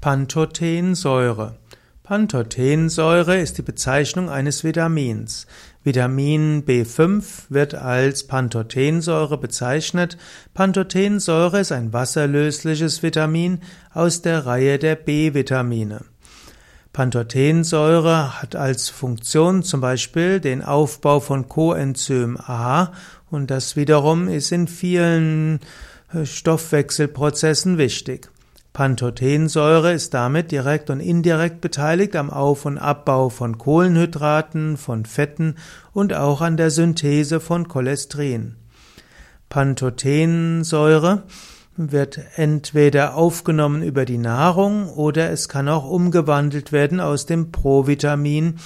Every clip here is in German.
Pantothensäure. Pantothensäure ist die Bezeichnung eines Vitamins. Vitamin B5 wird als Pantothensäure bezeichnet. Pantothensäure ist ein wasserlösliches Vitamin aus der Reihe der B-Vitamine. Pantothensäure hat als Funktion zum Beispiel den Aufbau von Coenzym A und das wiederum ist in vielen äh, Stoffwechselprozessen wichtig. Pantothensäure ist damit direkt und indirekt beteiligt am Auf- und Abbau von Kohlenhydraten, von Fetten und auch an der Synthese von Cholesterin. Pantothensäure wird entweder aufgenommen über die Nahrung oder es kann auch umgewandelt werden aus dem Provitamin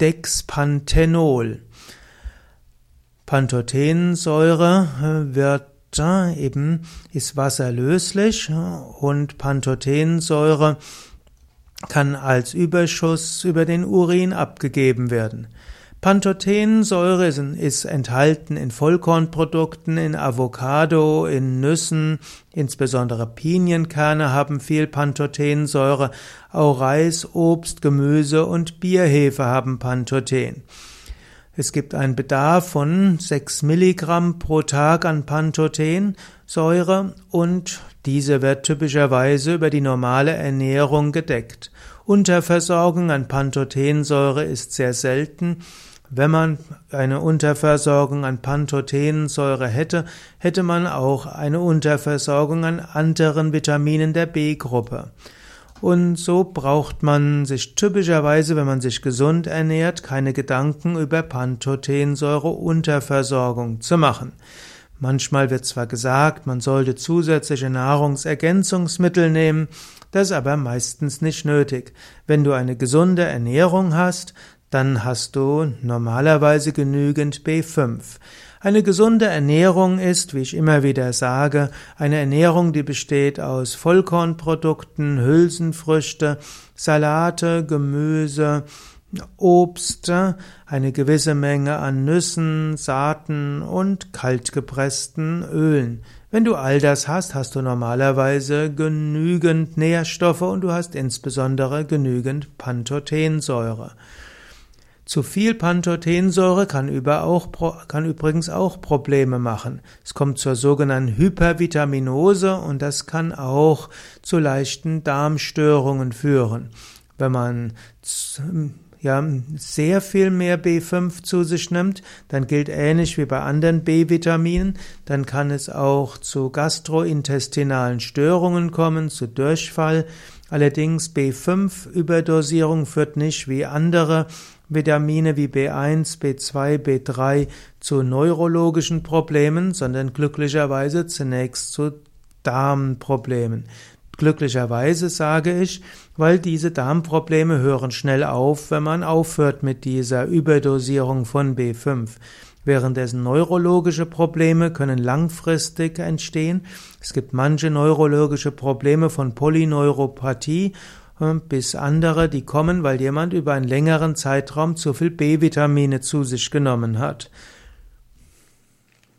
Dexpanthenol. Pantothensäure äh, wird eben ist wasserlöslich und Pantothensäure kann als Überschuss über den Urin abgegeben werden. Pantothensäure ist enthalten in Vollkornprodukten, in Avocado, in Nüssen, insbesondere Pinienkerne haben viel Pantothensäure, auch Reis, Obst, Gemüse und Bierhefe haben Pantothen. Es gibt einen Bedarf von 6 Milligramm pro Tag an Pantothensäure und diese wird typischerweise über die normale Ernährung gedeckt. Unterversorgung an Pantothensäure ist sehr selten. Wenn man eine Unterversorgung an Pantothensäure hätte, hätte man auch eine Unterversorgung an anderen Vitaminen der B-Gruppe. Und so braucht man sich typischerweise, wenn man sich gesund ernährt, keine Gedanken über Pantothensäure-Unterversorgung zu machen. Manchmal wird zwar gesagt, man sollte zusätzliche Nahrungsergänzungsmittel nehmen, das ist aber meistens nicht nötig. Wenn du eine gesunde Ernährung hast, dann hast du normalerweise genügend B5. Eine gesunde Ernährung ist, wie ich immer wieder sage, eine Ernährung, die besteht aus Vollkornprodukten, Hülsenfrüchte, Salate, Gemüse, Obst, eine gewisse Menge an Nüssen, Saaten und kaltgepressten Ölen. Wenn du all das hast, hast du normalerweise genügend Nährstoffe und du hast insbesondere genügend Pantothensäure. Zu viel Pantothensäure kann, über auch, kann übrigens auch Probleme machen. Es kommt zur sogenannten Hypervitaminose und das kann auch zu leichten Darmstörungen führen. Wenn man ja, sehr viel mehr B5 zu sich nimmt, dann gilt ähnlich wie bei anderen B-Vitaminen, dann kann es auch zu gastrointestinalen Störungen kommen, zu Durchfall. Allerdings B5-Überdosierung führt nicht wie andere Vitamine wie B1, B2, B3 zu neurologischen Problemen, sondern glücklicherweise zunächst zu Darmproblemen. Glücklicherweise sage ich, weil diese Darmprobleme hören schnell auf, wenn man aufhört mit dieser Überdosierung von B5. Währenddessen neurologische Probleme können langfristig entstehen. Es gibt manche neurologische Probleme von Polyneuropathie bis andere, die kommen, weil jemand über einen längeren Zeitraum zu viel B-Vitamine zu sich genommen hat.